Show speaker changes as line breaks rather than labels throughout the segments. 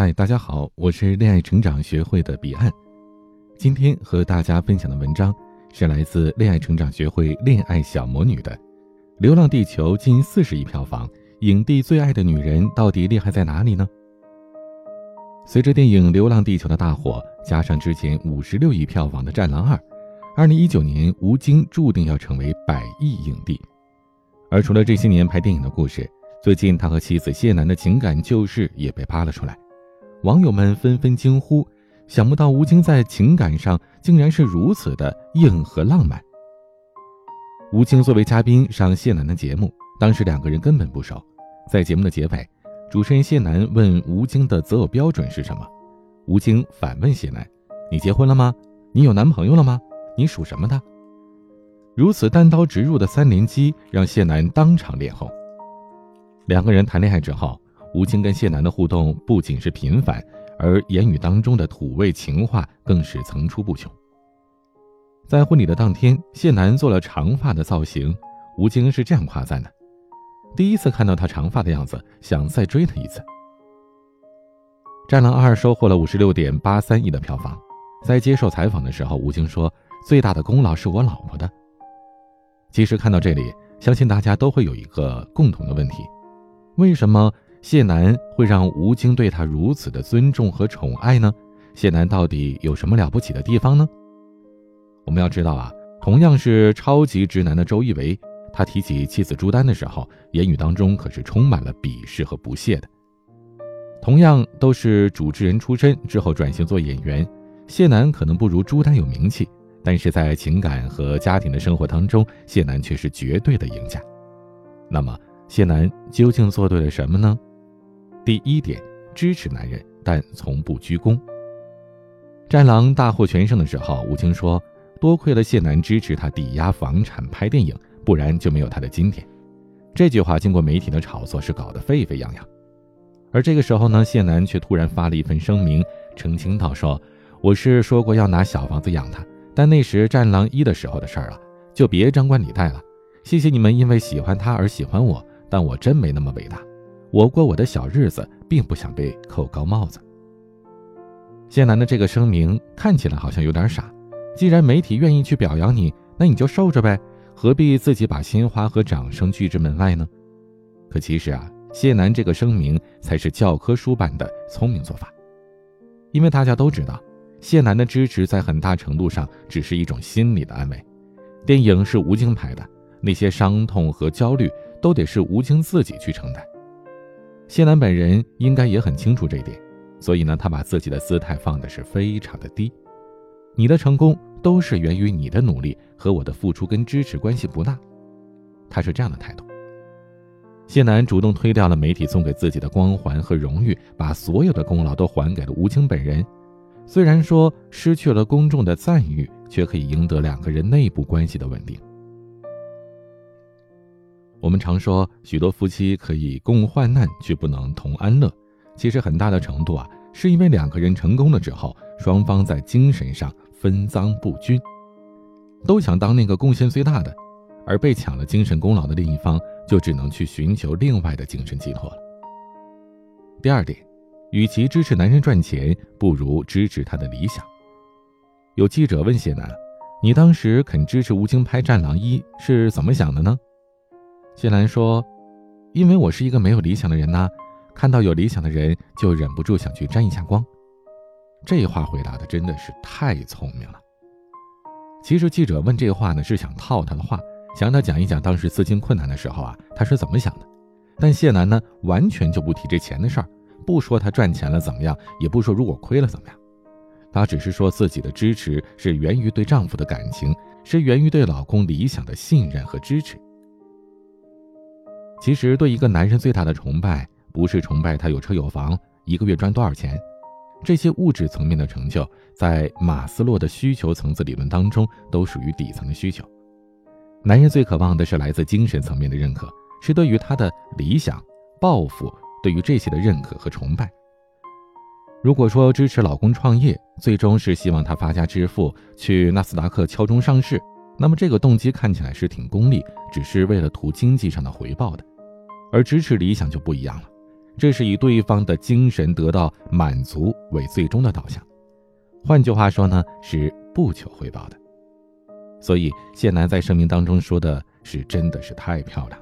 嗨，大家好，我是恋爱成长学会的彼岸。今天和大家分享的文章是来自恋爱成长学会恋爱小魔女的《流浪地球》近四十亿票房，影帝最爱的女人到底厉害在哪里呢？随着电影《流浪地球》的大火，加上之前五十六亿票房的《战狼二》，二零一九年吴京注定要成为百亿影帝。而除了这些年拍电影的故事，最近他和妻子谢楠的情感旧事也被扒了出来。网友们纷纷惊呼：“想不到吴京在情感上竟然是如此的硬和浪漫。”吴京作为嘉宾上谢楠的节目，当时两个人根本不熟。在节目的结尾，主持人谢楠问吴京的择偶标准是什么，吴京反问谢楠：“你结婚了吗？你有男朋友了吗？你属什么的？”如此单刀直入的三连击，让谢楠当场脸红。两个人谈恋爱之后。吴京跟谢楠的互动不仅是频繁，而言语当中的土味情话更是层出不穷。在婚礼的当天，谢楠做了长发的造型，吴京是这样夸赞的：“第一次看到她长发的样子，想再追她一次。”《战狼二》收获了五十六点八三亿的票房。在接受采访的时候，吴京说：“最大的功劳是我老婆的。”其实看到这里，相信大家都会有一个共同的问题：为什么？谢楠会让吴京对他如此的尊重和宠爱呢？谢楠到底有什么了不起的地方呢？我们要知道啊，同样是超级直男的周一围，他提起妻子朱丹的时候，言语当中可是充满了鄙视和不屑的。同样都是主持人出身，之后转型做演员，谢楠可能不如朱丹有名气，但是在情感和家庭的生活当中，谢楠却是绝对的赢家。那么，谢楠究竟做对了什么呢？第一点，支持男人，但从不鞠躬。《战狼》大获全胜的时候，吴京说：“多亏了谢楠支持他抵押房产拍电影，不然就没有他的今天。”这句话经过媒体的炒作，是搞得沸沸扬扬。而这个时候呢，谢楠却突然发了一份声明，澄清道：“说我是说过要拿小房子养他，但那时《战狼一》的时候的事儿了，就别张冠李戴了。谢谢你们因为喜欢他而喜欢我，但我真没那么伟大。”我过我的小日子，并不想被扣高帽子。谢楠的这个声明看起来好像有点傻。既然媒体愿意去表扬你，那你就受着呗，何必自己把鲜花和掌声拒之门外呢？可其实啊，谢楠这个声明才是教科书般的聪明做法。因为大家都知道，谢楠的支持在很大程度上只是一种心理的安慰。电影是吴京拍的，那些伤痛和焦虑都得是吴京自己去承担。谢楠本人应该也很清楚这一点，所以呢，他把自己的姿态放的是非常的低。你的成功都是源于你的努力，和我的付出跟支持关系不大。他是这样的态度。谢楠主动推掉了媒体送给自己的光环和荣誉，把所有的功劳都还给了吴京本人。虽然说失去了公众的赞誉，却可以赢得两个人内部关系的稳定。我们常说，许多夫妻可以共患难，却不能同安乐。其实很大的程度啊，是因为两个人成功了之后，双方在精神上分赃不均，都想当那个贡献最大的，而被抢了精神功劳的另一方，就只能去寻求另外的精神寄托了。第二点，与其支持男人赚钱，不如支持他的理想。有记者问谢楠：“你当时肯支持吴京拍《战狼一》，是怎么想的呢？”谢楠说：“因为我是一个没有理想的人呐，看到有理想的人就忍不住想去沾一下光。”这话回答的真的是太聪明了。其实记者问这话呢，是想套他的话，想让他讲一讲当时资金困难的时候啊，他是怎么想的。但谢楠呢，完全就不提这钱的事儿，不说他赚钱了怎么样，也不说如果亏了怎么样，他只是说自己的支持是源于对丈夫的感情，是源于对老公理想的信任和支持。其实，对一个男人最大的崇拜，不是崇拜他有车有房，一个月赚多少钱，这些物质层面的成就，在马斯洛的需求层次理论当中，都属于底层的需求。男人最渴望的是来自精神层面的认可，是对于他的理想、抱负，对于这些的认可和崇拜。如果说支持老公创业，最终是希望他发家致富，去纳斯达克敲钟上市。那么这个动机看起来是挺功利，只是为了图经济上的回报的，而支持理想就不一样了。这是以对方的精神得到满足为最终的导向。换句话说呢，是不求回报的。所以谢楠在声明当中说的是，真的是太漂亮。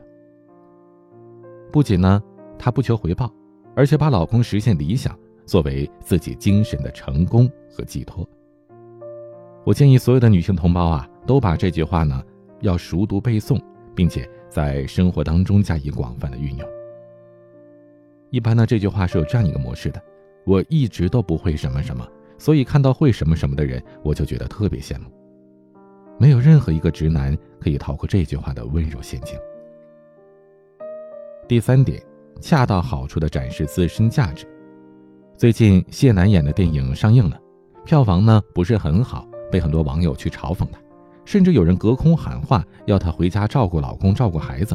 不仅呢，她不求回报，而且把老公实现理想作为自己精神的成功和寄托。我建议所有的女性同胞啊，都把这句话呢要熟读背诵，并且在生活当中加以广泛的运用。一般呢，这句话是有这样一个模式的：我一直都不会什么什么，所以看到会什么什么的人，我就觉得特别羡慕。没有任何一个直男可以逃过这句话的温柔陷阱。第三点，恰到好处的展示自身价值。最近谢楠演的电影上映了，票房呢不是很好，被很多网友去嘲讽他，甚至有人隔空喊话要他回家照顾老公、照顾孩子。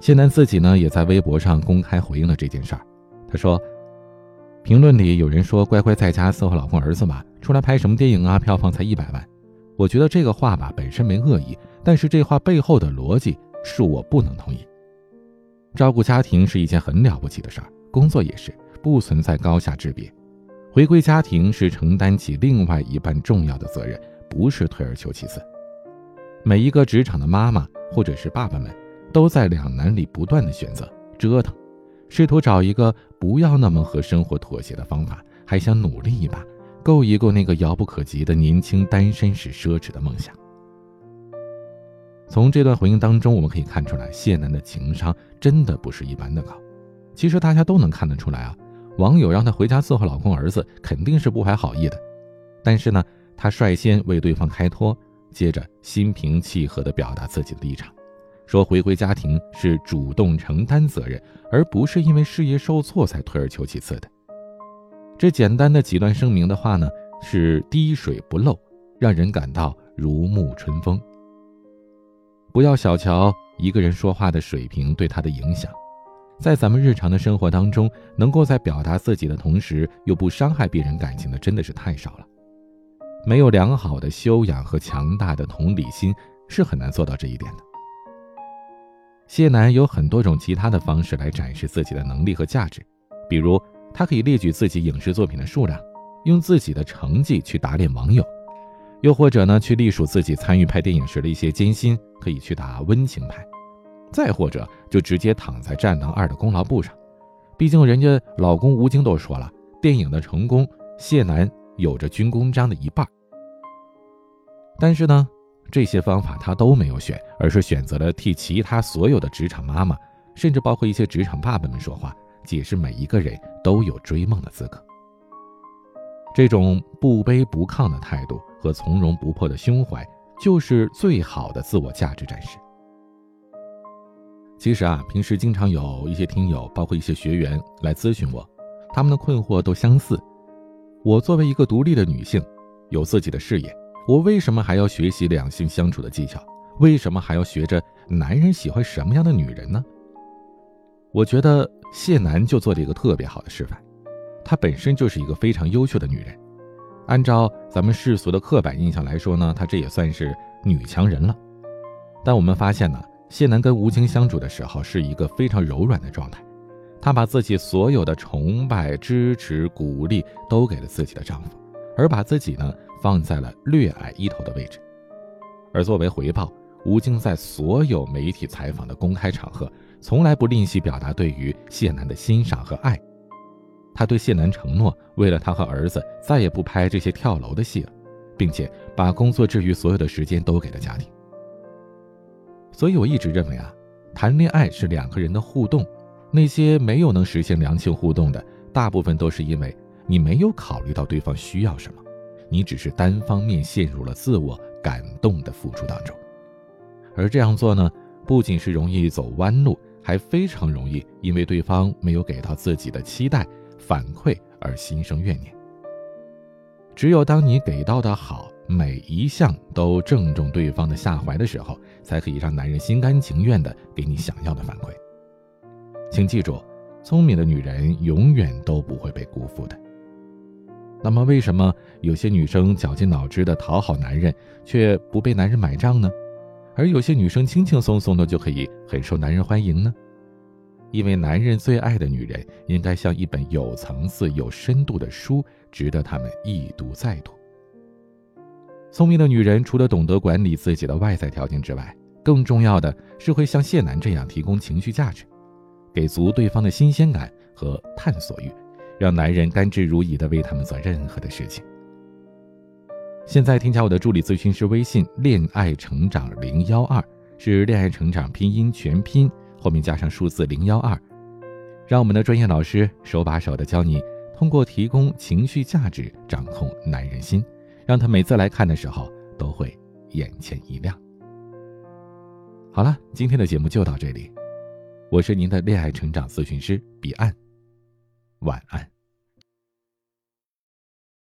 谢楠自己呢也在微博上公开回应了这件事儿，他说：“评论里有人说乖乖在家伺候老公儿子吧，出来拍什么电影啊？票房才一百万。”我觉得这个话吧本身没恶意，但是这话背后的逻辑是我不能同意。照顾家庭是一件很了不起的事儿，工作也是，不存在高下之别。回归家庭是承担起另外一半重要的责任，不是退而求其次。每一个职场的妈妈或者是爸爸们，都在两难里不断的选择折腾，试图找一个不要那么和生活妥协的方法，还想努力一把。够一够那个遥不可及的年轻单身时奢侈的梦想。从这段回应当中，我们可以看出来，谢楠的情商真的不是一般的高。其实大家都能看得出来啊，网友让她回家伺候老公儿子，肯定是不怀好意的。但是呢，他率先为对方开脱，接着心平气和地表达自己的立场，说回归家庭是主动承担责任，而不是因为事业受挫才退而求其次的。这简单的几段声明的话呢，是滴水不漏，让人感到如沐春风。不要小瞧一个人说话的水平对他的影响，在咱们日常的生活当中，能够在表达自己的同时又不伤害别人感情的，真的是太少了。没有良好的修养和强大的同理心，是很难做到这一点的。谢楠有很多种其他的方式来展示自己的能力和价值，比如。他可以列举自己影视作品的数量，用自己的成绩去打脸网友，又或者呢，去隶属自己参与拍电影时的一些艰辛，可以去打温情牌，再或者就直接躺在《战狼二》的功劳簿上。毕竟人家老公吴京都说了，电影的成功，谢楠有着军功章的一半。但是呢，这些方法他都没有选，而是选择了替其他所有的职场妈妈，甚至包括一些职场爸爸们说话。解释每一个人都有追梦的资格。这种不卑不亢的态度和从容不迫的胸怀，就是最好的自我价值展示。其实啊，平时经常有一些听友，包括一些学员来咨询我，他们的困惑都相似。我作为一个独立的女性，有自己的事业，我为什么还要学习两性相处的技巧？为什么还要学着男人喜欢什么样的女人呢？我觉得。谢楠就做了一个特别好的示范，她本身就是一个非常优秀的女人。按照咱们世俗的刻板印象来说呢，她这也算是女强人了。但我们发现呢，谢楠跟吴京相处的时候是一个非常柔软的状态，她把自己所有的崇拜、支持、鼓励都给了自己的丈夫，而把自己呢放在了略矮一头的位置。而作为回报，吴京在所有媒体采访的公开场合。从来不吝惜表达对于谢楠的欣赏和爱，他对谢楠承诺，为了他和儿子，再也不拍这些跳楼的戏了，并且把工作之余所有的时间都给了家庭。所以我一直认为啊，谈恋爱是两个人的互动，那些没有能实现良性互动的，大部分都是因为你没有考虑到对方需要什么，你只是单方面陷入了自我感动的付出当中，而这样做呢，不仅是容易走弯路。还非常容易因为对方没有给到自己的期待反馈而心生怨念。只有当你给到的好每一项都正中对方的下怀的时候，才可以让男人心甘情愿的给你想要的反馈。请记住，聪明的女人永远都不会被辜负的。那么，为什么有些女生绞尽脑汁的讨好男人，却不被男人买账呢？而有些女生轻轻松松的就可以很受男人欢迎呢，因为男人最爱的女人应该像一本有层次、有深度的书，值得他们一读再读。聪明的女人除了懂得管理自己的外在条件之外，更重要的是会像谢楠这样提供情绪价值，给足对方的新鲜感和探索欲，让男人甘之如饴的为他们做任何的事情。现在添加我的助理咨询师微信“恋爱成长零幺二”，是恋爱成长拼音全拼后面加上数字零幺二，让我们的专业老师手把手的教你，通过提供情绪价值掌控男人心。让他每次来看的时候都会眼前一亮。好了，今天的节目就到这里，我是您的恋爱成长咨询师彼岸，晚安。